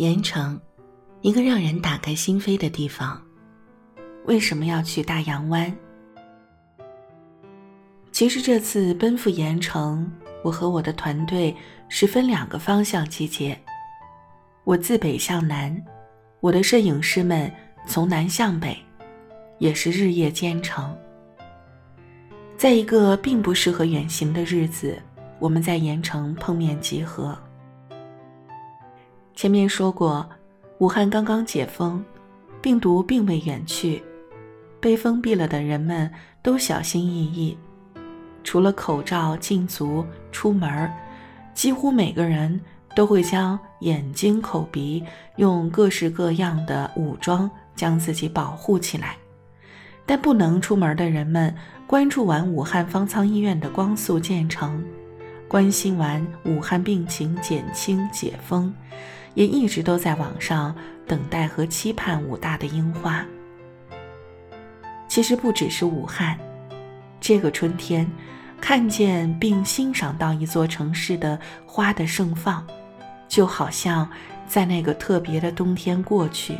盐城，一个让人打开心扉的地方。为什么要去大洋湾？其实这次奔赴盐城，我和我的团队是分两个方向集结。我自北向南，我的摄影师们从南向北，也是日夜兼程。在一个并不适合远行的日子，我们在盐城碰面集合。前面说过，武汉刚刚解封，病毒并未远去，被封闭了的人们都小心翼翼，除了口罩、禁足、出门几乎每个人都会将眼睛、口鼻用各式各样的武装将自己保护起来。但不能出门的人们，关注完武汉方舱医院的光速建成，关心完武汉病情减轻解封。也一直都在网上等待和期盼武大的樱花。其实不只是武汉，这个春天，看见并欣赏到一座城市的花的盛放，就好像在那个特别的冬天过去，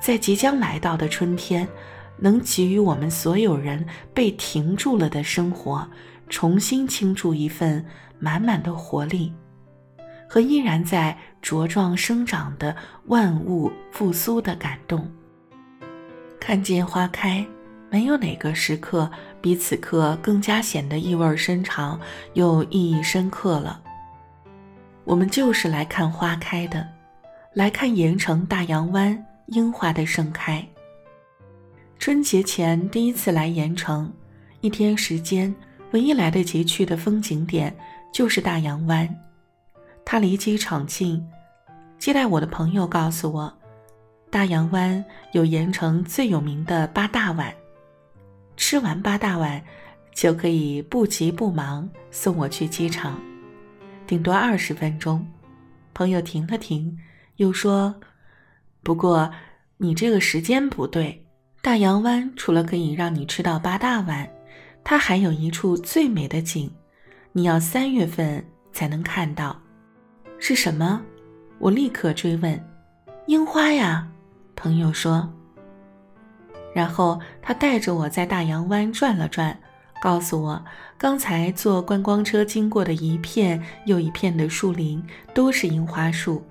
在即将来到的春天，能给予我们所有人被停住了的生活，重新倾注一份满满的活力。和依然在茁壮生长的万物复苏的感动。看见花开，没有哪个时刻比此刻更加显得意味深长又意义深刻了。我们就是来看花开的，来看盐城大洋湾樱花的盛开。春节前第一次来盐城，一天时间，唯一来得及去的风景点就是大洋湾。他离机场近，接待我的朋友告诉我，大洋湾有盐城最有名的八大碗，吃完八大碗，就可以不急不忙送我去机场，顶多二十分钟。朋友停了停，又说：“不过你这个时间不对，大洋湾除了可以让你吃到八大碗，它还有一处最美的景，你要三月份才能看到。”是什么？我立刻追问。樱花呀，朋友说。然后他带着我在大洋湾转了转，告诉我，刚才坐观光车经过的一片又一片的树林都是樱花树。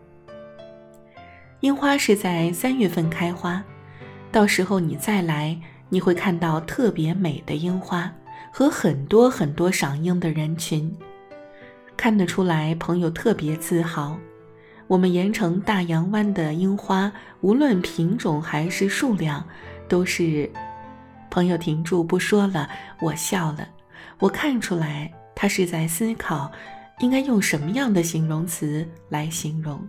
樱花是在三月份开花，到时候你再来，你会看到特别美的樱花和很多很多赏樱的人群。看得出来，朋友特别自豪。我们盐城大洋湾的樱花，无论品种还是数量，都是……朋友停住不说了，我笑了。我看出来，他是在思考，应该用什么样的形容词来形容，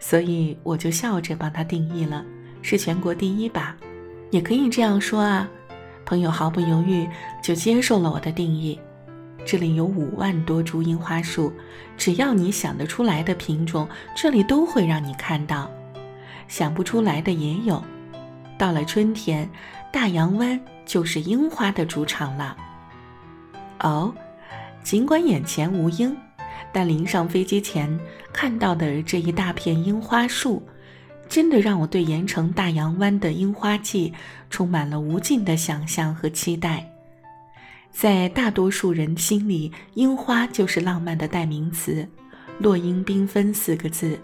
所以我就笑着帮他定义了：是全国第一吧？也可以这样说啊。朋友毫不犹豫就接受了我的定义。这里有五万多株樱花树，只要你想得出来的品种，这里都会让你看到；想不出来的也有。到了春天，大洋湾就是樱花的主场了。哦，尽管眼前无樱，但临上飞机前看到的这一大片樱花树，真的让我对盐城大洋湾的樱花季充满了无尽的想象和期待。在大多数人心里，樱花就是浪漫的代名词，“落英缤纷”四个字，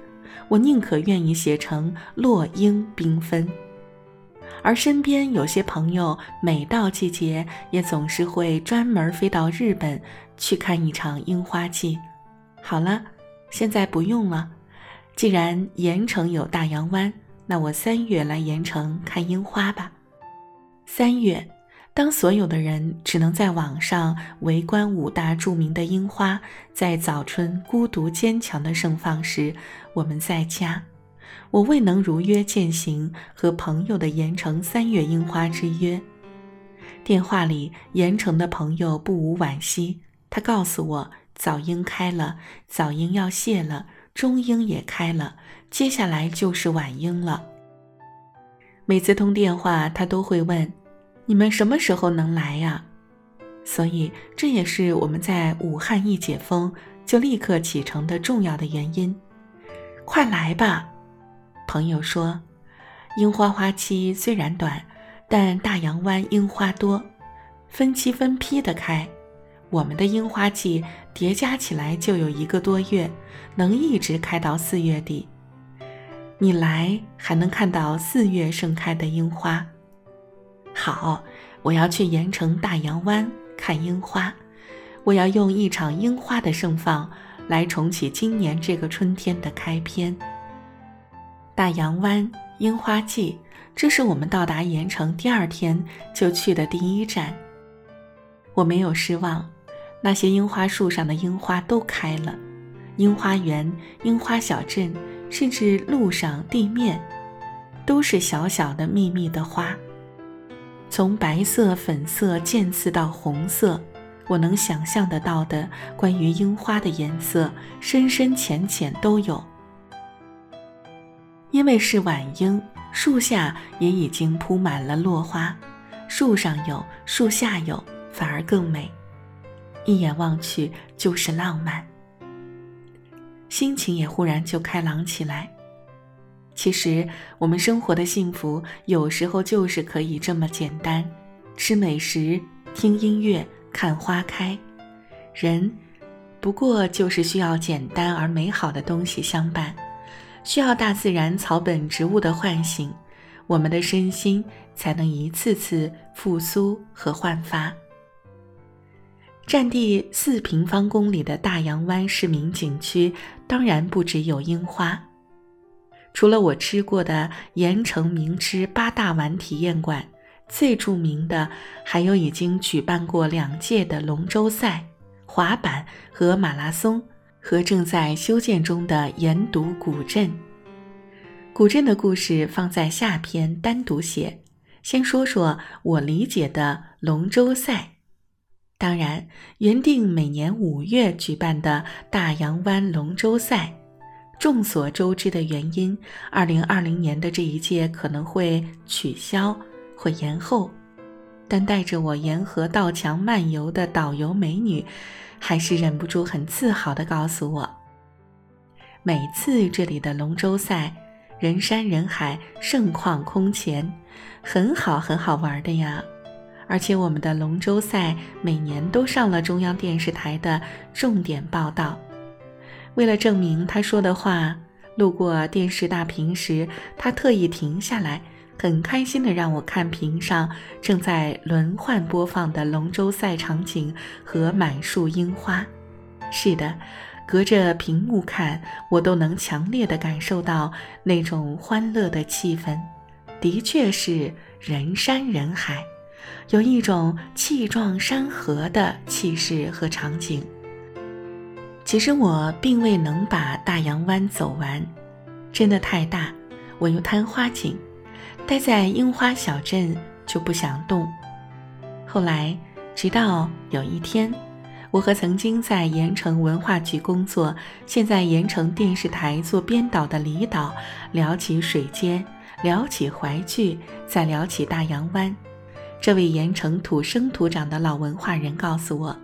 我宁可愿意写成“落英缤纷”。而身边有些朋友，每到季节也总是会专门飞到日本去看一场樱花季。好了，现在不用了。既然盐城有大洋湾，那我三月来盐城看樱花吧。三月。当所有的人只能在网上围观五大著名的樱花在早春孤独坚强的盛放时，我们在家，我未能如约践行和朋友的盐城三月樱花之约。电话里，盐城的朋友不无惋惜，他告诉我，早樱开了，早樱要谢了，中樱也开了，接下来就是晚樱了。每次通电话，他都会问。你们什么时候能来呀？所以这也是我们在武汉一解封就立刻启程的重要的原因。快来吧，朋友说，樱花花期虽然短，但大洋湾樱花多，分期分批的开。我们的樱花季叠加起来就有一个多月，能一直开到四月底。你来还能看到四月盛开的樱花。好，我要去盐城大洋湾看樱花。我要用一场樱花的盛放来重启今年这个春天的开篇。大洋湾樱花季，这是我们到达盐城第二天就去的第一站。我没有失望。那些樱花树上的樱花都开了，樱花园、樱花小镇，甚至路上、地面，都是小小的、密密的花。从白色、粉色渐次到红色，我能想象得到的关于樱花的颜色，深深浅浅都有。因为是晚樱，树下也已经铺满了落花，树上有，树下有，反而更美。一眼望去就是浪漫，心情也忽然就开朗起来。其实我们生活的幸福有时候就是可以这么简单：吃美食、听音乐、看花开。人不过就是需要简单而美好的东西相伴，需要大自然草本植物的唤醒，我们的身心才能一次次复苏和焕发。占地四平方公里的大洋湾市民景区，当然不只有樱花。除了我吃过的盐城名吃八大碗体验馆，最著名的还有已经举办过两届的龙舟赛、滑板和马拉松，和正在修建中的盐渎古镇。古镇的故事放在下篇单独写。先说说我理解的龙舟赛。当然，原定每年五月举办的大洋湾龙舟赛，众所周知的原因，二零二零年的这一届可能会取消或延后。但带着我沿河道墙漫游的导游美女，还是忍不住很自豪地告诉我，每次这里的龙舟赛，人山人海，盛况空前，很好，很好玩的呀。而且我们的龙舟赛每年都上了中央电视台的重点报道。为了证明他说的话，路过电视大屏时，他特意停下来，很开心地让我看屏上正在轮换播放的龙舟赛场景和满树樱花。是的，隔着屏幕看，我都能强烈地感受到那种欢乐的气氛，的确是人山人海。有一种气壮山河的气势和场景。其实我并未能把大洋湾走完，真的太大，我又贪花景，待在樱花小镇就不想动。后来，直到有一天，我和曾经在盐城文化局工作、现在盐城电视台做编导的李导聊起水间，聊起淮剧，再聊起大洋湾。这位盐城土生土长的老文化人告诉我，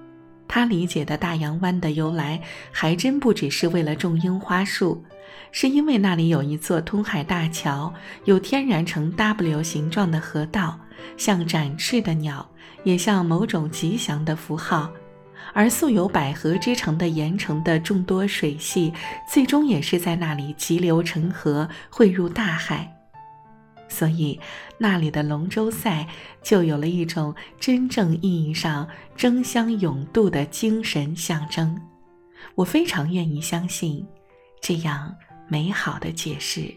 他理解的大洋湾的由来，还真不只是为了种樱花树，是因为那里有一座通海大桥，有天然呈 W 形状的河道，像展翅的鸟，也像某种吉祥的符号。而素有百合之城的盐城的众多水系，最终也是在那里急流成河，汇入大海。所以，那里的龙舟赛就有了一种真正意义上争相勇渡的精神象征。我非常愿意相信这样美好的解释。